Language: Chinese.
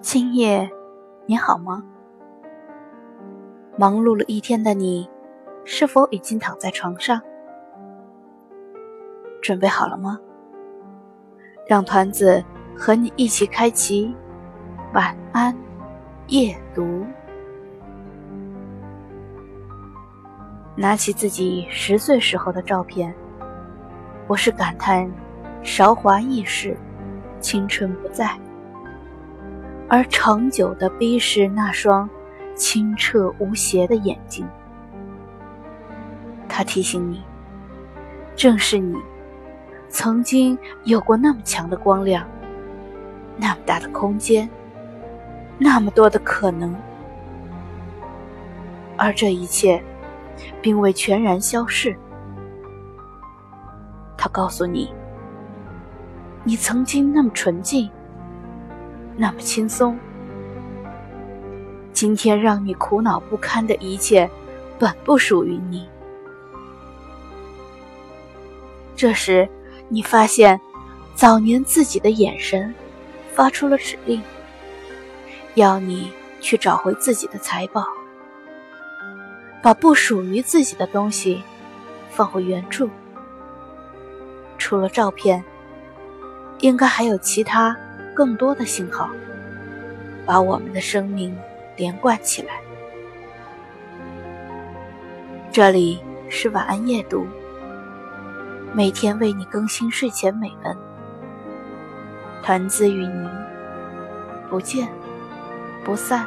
今夜你好吗？忙碌了一天的你，是否已经躺在床上？准备好了吗？让团子和你一起开启晚安夜读。拿起自己十岁时候的照片，我是感叹韶华易逝，青春不在。而长久的逼视那双清澈无邪的眼睛，他提醒你，正是你曾经有过那么强的光亮，那么大的空间，那么多的可能，而这一切并未全然消逝。他告诉你，你曾经那么纯净。那么轻松。今天让你苦恼不堪的一切，本不属于你。这时，你发现，早年自己的眼神，发出了指令，要你去找回自己的财宝，把不属于自己的东西，放回原处。除了照片，应该还有其他。更多的信号，把我们的生命连贯起来。这里是晚安夜读，每天为你更新睡前美文。团子与您不见不散。